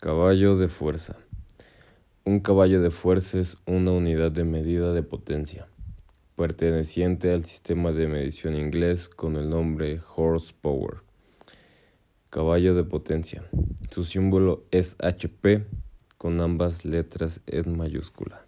Caballo de fuerza. Un caballo de fuerza es una unidad de medida de potencia, perteneciente al sistema de medición inglés con el nombre horsepower. Caballo de potencia. Su símbolo es HP con ambas letras en mayúscula.